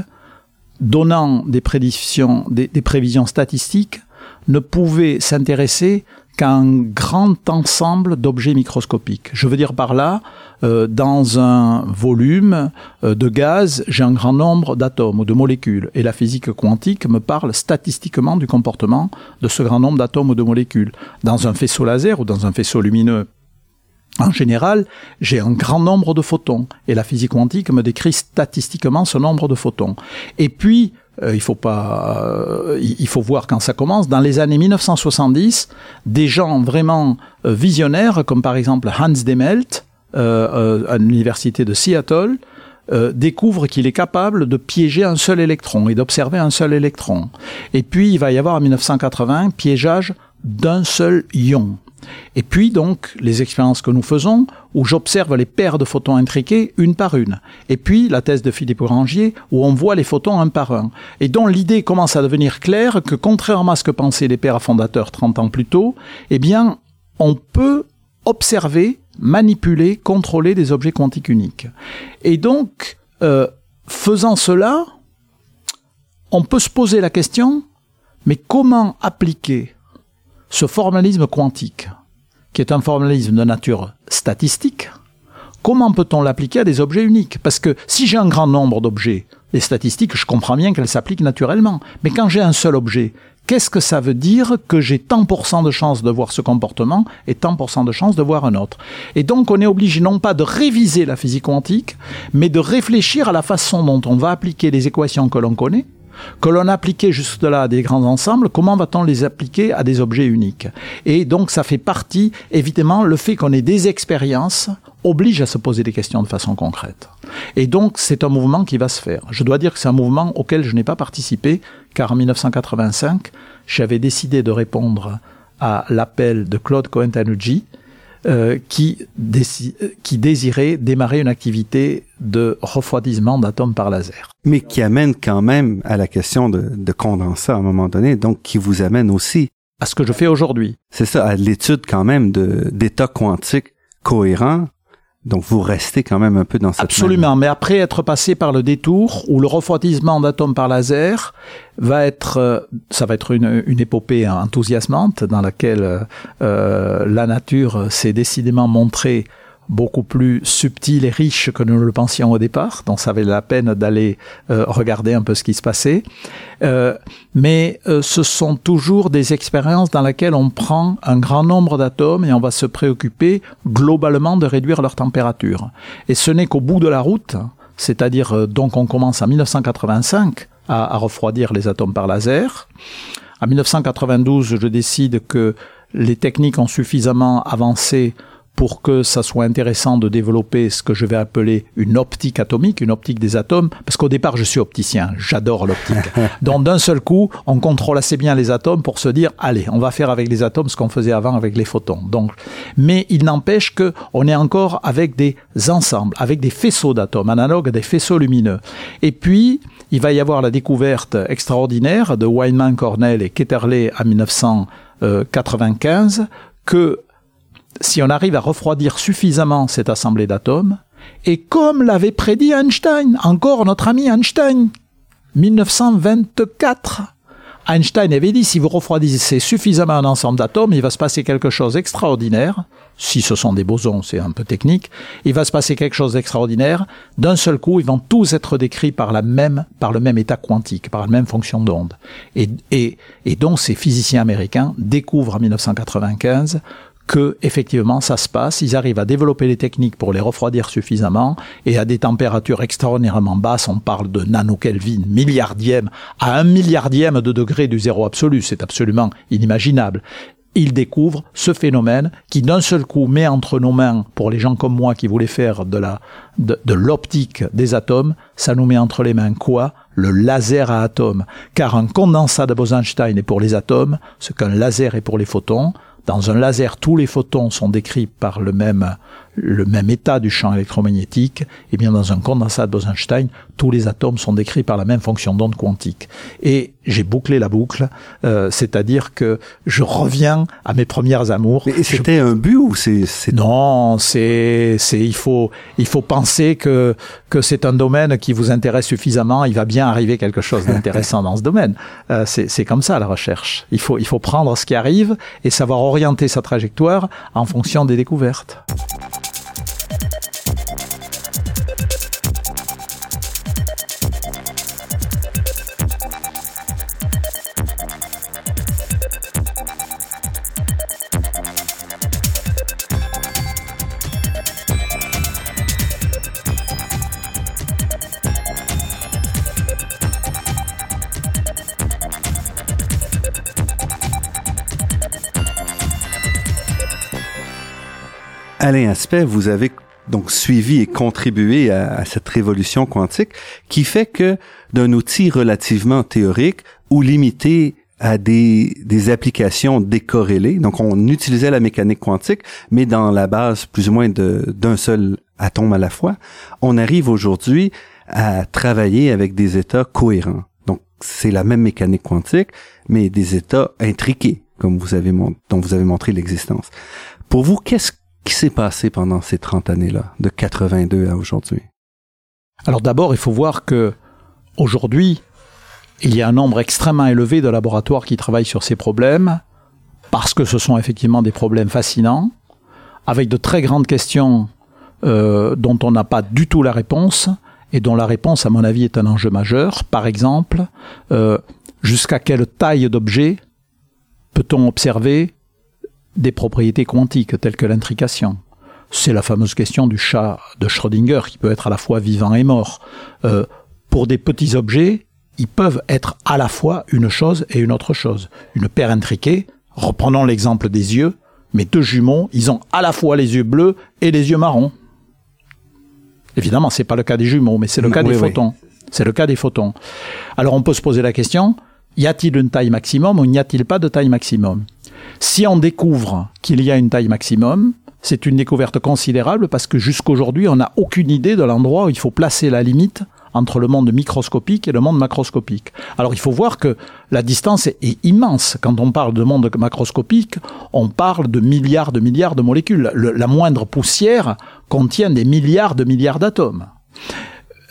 donnant des prédictions, des prévisions statistiques, ne pouvait s'intéresser qu'un grand ensemble d'objets microscopiques. Je veux dire par là, euh, dans un volume euh, de gaz, j'ai un grand nombre d'atomes ou de molécules. Et la physique quantique me parle statistiquement du comportement de ce grand nombre d'atomes ou de molécules. Dans un faisceau laser ou dans un faisceau lumineux, en général, j'ai un grand nombre de photons et la physique quantique me décrit statistiquement ce nombre de photons. Et puis, euh, il faut pas, euh, il faut voir quand ça commence. Dans les années 1970, des gens vraiment euh, visionnaires, comme par exemple Hans Demelt, à l'université de Seattle, découvre qu'il est capable de piéger un seul électron et d'observer un seul électron. Et puis il va y avoir en 1980 piégeage d'un seul ion. Et puis donc les expériences que nous faisons, où j'observe les paires de photons intriqués une par une. Et puis la thèse de Philippe Orangier, où on voit les photons un par un. Et dont l'idée commence à devenir claire que contrairement à ce que pensaient les pères fondateurs 30 ans plus tôt, eh bien on peut observer, manipuler, contrôler des objets quantiques uniques. Et donc, euh, faisant cela, on peut se poser la question, mais comment appliquer ce formalisme quantique, qui est un formalisme de nature statistique, comment peut-on l'appliquer à des objets uniques? Parce que si j'ai un grand nombre d'objets, les statistiques, je comprends bien qu'elles s'appliquent naturellement. Mais quand j'ai un seul objet, qu'est-ce que ça veut dire que j'ai tant pour cent de chances de voir ce comportement et tant pour cent de chances de voir un autre? Et donc on est obligé non pas de réviser la physique quantique, mais de réfléchir à la façon dont on va appliquer les équations que l'on connaît que l'on appliquait jusque-là à des grands ensembles, comment va-t-on les appliquer à des objets uniques? Et donc ça fait partie, évidemment, le fait qu'on ait des expériences oblige à se poser des questions de façon concrète. Et donc c'est un mouvement qui va se faire. Je dois dire que c'est un mouvement auquel je n'ai pas participé, car en 1985, j'avais décidé de répondre à l'appel de Claude Cohen-Tanucci, euh, qui, qui désirait démarrer une activité de refroidissement d'atomes par laser. Mais qui amène quand même à la question de, de condensat à un moment donné, donc qui vous amène aussi à ce que je fais aujourd'hui. C'est ça, à l'étude quand même d'états quantiques cohérents donc vous restez quand même un peu dans cette Absolument, mais après être passé par le détour où le refroidissement d'atomes par laser va être, euh, ça va être une, une épopée enthousiasmante dans laquelle euh, la nature s'est décidément montrée beaucoup plus subtil et riche que nous le pensions au départ, donc ça valait la peine d'aller euh, regarder un peu ce qui se passait. Euh, mais euh, ce sont toujours des expériences dans lesquelles on prend un grand nombre d'atomes et on va se préoccuper globalement de réduire leur température. Et ce n'est qu'au bout de la route, c'est-à-dire donc on commence en 1985 à, à refroidir les atomes par laser. En 1992, je décide que les techniques ont suffisamment avancé pour que ça soit intéressant de développer ce que je vais appeler une optique atomique, une optique des atomes, parce qu'au départ je suis opticien, j'adore l'optique. Donc d'un seul coup, on contrôle assez bien les atomes pour se dire, allez, on va faire avec les atomes ce qu'on faisait avant avec les photons. Donc, mais il n'empêche que on est encore avec des ensembles, avec des faisceaux d'atomes, analogues à des faisceaux lumineux. Et puis, il va y avoir la découverte extraordinaire de Weinman, Cornell et Ketterle en 1995 que si on arrive à refroidir suffisamment cette assemblée d'atomes, et comme l'avait prédit Einstein, encore notre ami Einstein, 1924, Einstein avait dit si vous refroidissez suffisamment un ensemble d'atomes, il va se passer quelque chose d'extraordinaire. Si ce sont des bosons, c'est un peu technique. Il va se passer quelque chose d'extraordinaire. D'un seul coup, ils vont tous être décrits par la même, par le même état quantique, par la même fonction d'onde. Et, et, et donc, ces physiciens américains découvrent en 1995 que effectivement ça se passe. Ils arrivent à développer les techniques pour les refroidir suffisamment et à des températures extraordinairement basses. On parle de nanokelvin, milliardième à un milliardième de degré du zéro absolu. C'est absolument inimaginable ils découvrent ce phénomène qui d'un seul coup met entre nos mains, pour les gens comme moi qui voulaient faire de la de, l'optique des atomes, ça nous met entre les mains quoi? Le laser à atomes. Car un condensat de Bose-Einstein est pour les atomes, ce qu'un laser est pour les photons. Dans un laser, tous les photons sont décrits par le même, le même état du champ électromagnétique. Et eh bien dans un condensat de Bose-Einstein, tous les atomes sont décrits par la même fonction d'onde quantique. Et j'ai bouclé la boucle, euh, c'est-à-dire que je reviens à mes premières amours. Et c'était un but ou c'est Non, c'est c'est il faut il faut penser que que c'est un domaine qui vous intéresse suffisamment, il va bien arriver quelque chose d'intéressant dans ce domaine. Euh, c'est c'est comme ça la recherche. Il faut il faut prendre ce qui arrive et savoir orienter sa trajectoire en fonction des découvertes. Alain Aspect, vous avez donc suivi et contribué à, cette révolution quantique qui fait que d'un outil relativement théorique ou limité à des, applications décorrélées, donc on utilisait la mécanique quantique, mais dans la base plus ou moins d'un seul atome à la fois, on arrive aujourd'hui à travailler avec des états cohérents. Donc c'est la même mécanique quantique, mais des états intriqués, comme vous avez dont vous avez montré l'existence. Pour vous, qu'est-ce qui s'est passé pendant ces 30 années-là, de 82 à aujourd'hui? Alors d'abord, il faut voir que aujourd'hui, il y a un nombre extrêmement élevé de laboratoires qui travaillent sur ces problèmes, parce que ce sont effectivement des problèmes fascinants, avec de très grandes questions euh, dont on n'a pas du tout la réponse et dont la réponse, à mon avis, est un enjeu majeur. Par exemple, euh, jusqu'à quelle taille d'objet peut-on observer des propriétés quantiques telles que l'intrication C'est la fameuse question du chat de Schrödinger qui peut être à la fois vivant et mort. Euh, pour des petits objets, ils peuvent être à la fois une chose et une autre chose. Une paire intriquée, reprenons l'exemple des yeux, mes deux jumeaux, ils ont à la fois les yeux bleus et les yeux marrons. Évidemment, c'est pas le cas des jumeaux, mais c'est le cas des photons. C'est le cas des photons. Alors on peut se poser la question, y a-t-il une taille maximum ou n'y a-t-il pas de taille maximum? Si on découvre qu'il y a une taille maximum, c'est une découverte considérable parce que jusqu'aujourd'hui, on n'a aucune idée de l'endroit où il faut placer la limite entre le monde microscopique et le monde macroscopique. Alors il faut voir que la distance est, immense. Quand on parle de monde macroscopique, on parle de milliards de milliards de molécules. la moindre poussière contient des milliards de milliards d'atomes.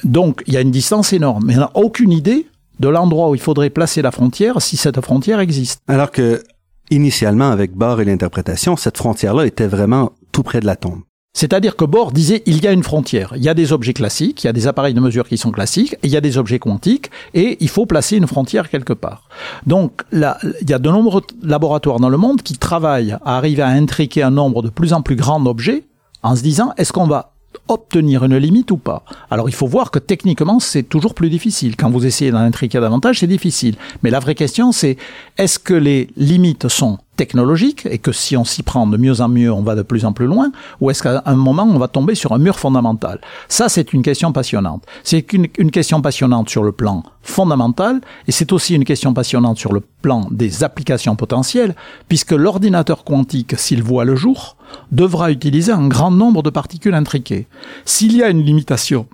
Donc il y a une distance énorme, mais on n'a aucune idée de l'endroit où il faudrait placer la frontière si cette frontière existe. Alors que initialement avec Bohr et l'interprétation, cette frontière-là était vraiment tout près de l'atome. C'est-à-dire que Bohr disait il y a une frontière. Il y a des objets classiques, il y a des appareils de mesure qui sont classiques, il y a des objets quantiques, et il faut placer une frontière quelque part. Donc là, il y a de nombreux laboratoires dans le monde qui travaillent à arriver à intriquer un nombre de plus en plus grand d'objets en se disant est-ce qu'on va obtenir une limite ou pas. Alors il faut voir que techniquement c'est toujours plus difficile. Quand vous essayez d'en intriquer davantage, c'est difficile. Mais la vraie question c'est est-ce que les limites sont technologique et que si on s'y prend de mieux en mieux, on va de plus en plus loin Ou est-ce qu'à un moment, on va tomber sur un mur fondamental? Ça, c'est une question passionnante. C'est une, question passionnante sur le plan fondamental et c'est aussi une question passionnante sur le plan des applications potentielles, puisque l'ordinateur quantique, s'il voit le jour, devra utiliser un grand nombre de particules intriquées. S'il y a une limitation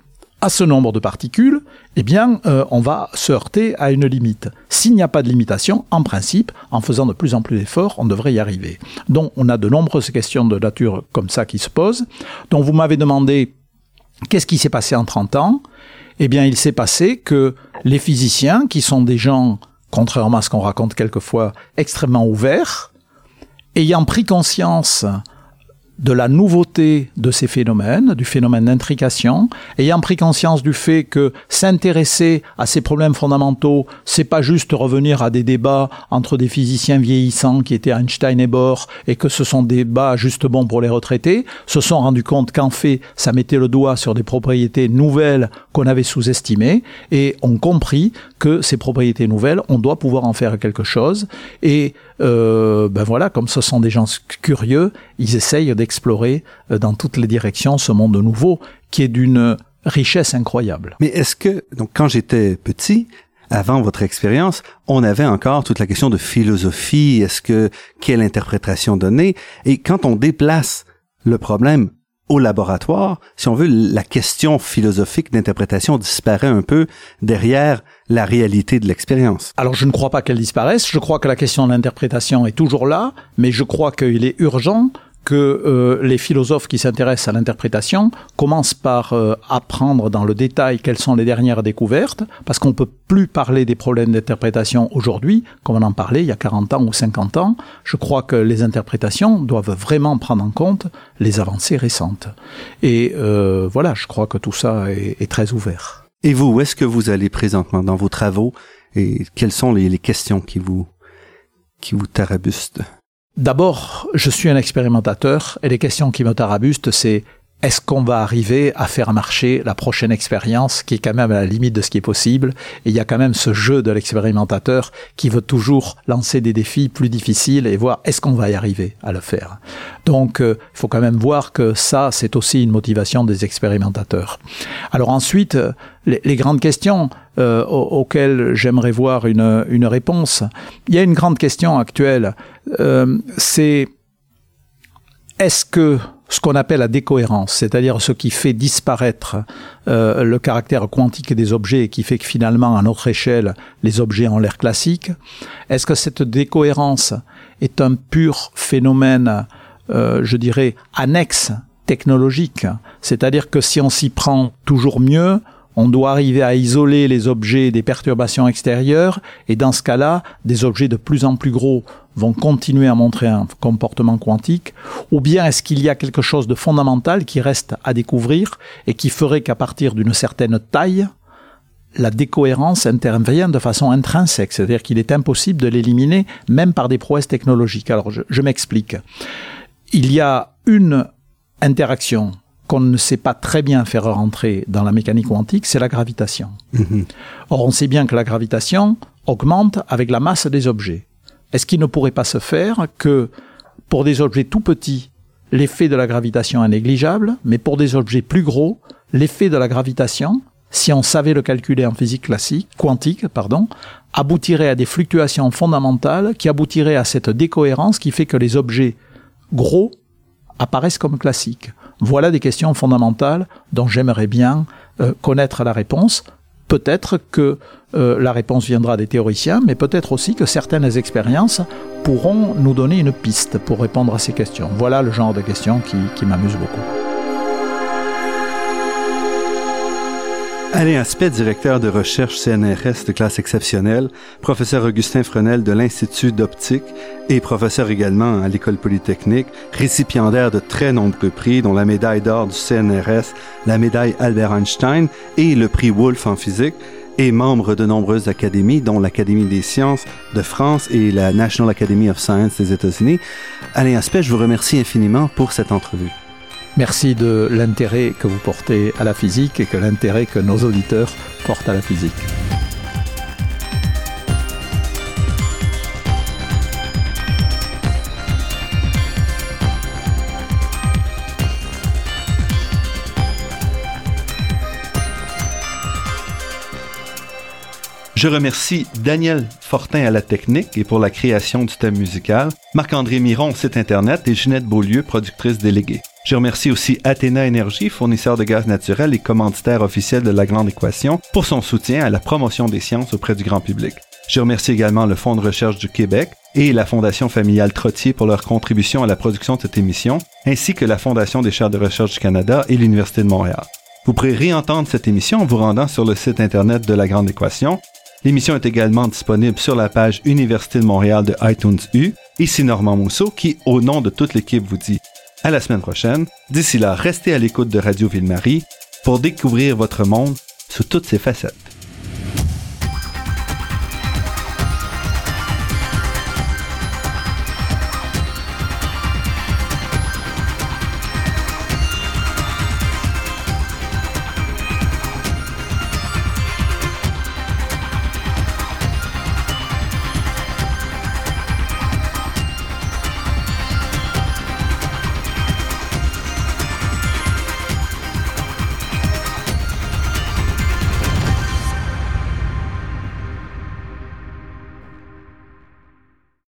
à ce nombre de particules, eh bien, euh, on va se heurter à une limite. S'il n'y a pas de limitation, en principe, en faisant de plus en plus d'efforts, on devrait y arriver. Donc, on a de nombreuses questions de nature comme ça qui se posent. Donc, vous m'avez demandé qu'est-ce qui s'est passé en 30 ans? Eh bien, il s'est passé que les physiciens, qui sont des gens, contrairement à ce qu'on raconte quelquefois, extrêmement ouverts, ayant pris conscience de la nouveauté de ces phénomènes, du phénomène d'intrication, ayant pris conscience du fait que s'intéresser à ces problèmes fondamentaux, c'est pas juste revenir à des débats entre des physiciens vieillissants qui étaient Einstein et Bohr et que ce sont des débats juste bons pour les retraités, se sont rendus compte qu'en fait, ça mettait le doigt sur des propriétés nouvelles qu'on avait sous-estimées et ont compris que ces propriétés nouvelles, on doit pouvoir en faire quelque chose. Et euh, ben voilà, comme ce sont des gens curieux, ils essayent d'explorer euh, dans toutes les directions ce monde nouveau qui est d'une richesse incroyable. Mais est-ce que, donc quand j'étais petit, avant votre expérience, on avait encore toute la question de philosophie, est-ce que, quelle interprétation donner? Et quand on déplace le problème au laboratoire, si on veut, la question philosophique d'interprétation disparaît un peu derrière la réalité de l'expérience. Alors je ne crois pas qu'elle disparaisse, je crois que la question de l'interprétation est toujours là, mais je crois qu'il est urgent que euh, les philosophes qui s'intéressent à l'interprétation commencent par euh, apprendre dans le détail quelles sont les dernières découvertes, parce qu'on ne peut plus parler des problèmes d'interprétation aujourd'hui, comme on en parlait il y a 40 ans ou 50 ans. Je crois que les interprétations doivent vraiment prendre en compte les avancées récentes. Et euh, voilà, je crois que tout ça est, est très ouvert. Et vous, où est-ce que vous allez présentement dans vos travaux et quelles sont les, les questions qui vous qui vous tarabustent D'abord, je suis un expérimentateur et les questions qui me tarabustent, c'est est-ce qu'on va arriver à faire marcher la prochaine expérience qui est quand même à la limite de ce qui est possible? Et il y a quand même ce jeu de l'expérimentateur qui veut toujours lancer des défis plus difficiles et voir est-ce qu'on va y arriver à le faire. Donc euh, il faut quand même voir que ça, c'est aussi une motivation des expérimentateurs. Alors ensuite, euh, les, grandes questions euh, auxquelles j'aimerais voir une, une, réponse. Il y a une grande question actuelle, c'est est-ce que ce qu'on appelle la décohérence, c'est-à-dire ce qui fait disparaître euh, le caractère quantique des objets et qui fait que finalement, à notre échelle, les objets ont l'air classiques. Est-ce que cette décohérence est un pur phénomène, euh, je dirais, annexe technologique? C'est-à-dire que si on s'y prend toujours mieux, On doit arriver à isoler les objets des perturbations extérieures et dans ce cas-là, des objets de plus en plus gros vont continuer à montrer un comportement quantique ou bien est-ce qu'il y a quelque chose de fondamental qui reste à découvrir et qui ferait qu'à partir d'une certaine taille, la décohérence intervient de façon intrinsèque, c'est-à-dire qu'il est impossible de l'éliminer même par des prouesses technologiques. Alors je, je m'explique. Il y a une interaction qu'on ne sait pas très bien faire rentrer dans la mécanique quantique, c'est la gravitation. Mhm. Or, on sait bien que la gravitation augmente avec la masse des objets. Est-ce qu'il ne pourrait pas se faire que pour des objets tout petits, l'effet de la gravitation est négligeable, mais pour des objets plus gros, l'effet de la gravitation, si on savait le calculer en physique classique, quantique, pardon, aboutirait à des fluctuations fondamentales qui aboutiraient à cette décohérence qui fait que les objets gros apparaissent comme classiques. Voilà des questions fondamentales dont j'aimerais bien euh, connaître la réponse. Peut-être que euh, la réponse viendra des théoriciens, mais peut-être aussi que certaines expériences pourront nous donner une piste pour répondre à ces questions. Voilà le genre de questions qui, qui m'amuse beaucoup. Alain Aspect, directeur de recherche CNRS de classe exceptionnelle, professeur Augustin Frenel de l'Institut d'optique et professeur également à l'École polytechnique, récipiendaire de très nombreux prix, dont la médaille d'or du CNRS, la médaille Albert Einstein et le prix Wolf en physique, et membre de nombreuses académies, dont l'Académie des sciences de France et la National Academy of Science des États-Unis. Alain Aspect, je vous remercie infiniment pour cette entrevue. Merci de l'intérêt que vous portez à la physique et que l'intérêt que nos auditeurs portent à la physique. Je remercie Daniel Fortin à la technique et pour la création du thème musical, Marc-André Miron, site internet et Ginette Beaulieu, productrice déléguée. Je remercie aussi Athéna Énergie, fournisseur de gaz naturel et commanditaire officiel de la Grande Équation, pour son soutien à la promotion des sciences auprès du grand public. Je remercie également le Fonds de recherche du Québec et la Fondation familiale Trottier pour leur contribution à la production de cette émission, ainsi que la Fondation des chaires de recherche du Canada et l'Université de Montréal. Vous pourrez réentendre cette émission en vous rendant sur le site Internet de la Grande Équation. L'émission est également disponible sur la page Université de Montréal de iTunes U. Ici Normand Mousseau qui, au nom de toute l'équipe, vous dit à la semaine prochaine. D'ici là, restez à l'écoute de Radio Ville-Marie pour découvrir votre monde sous toutes ses facettes.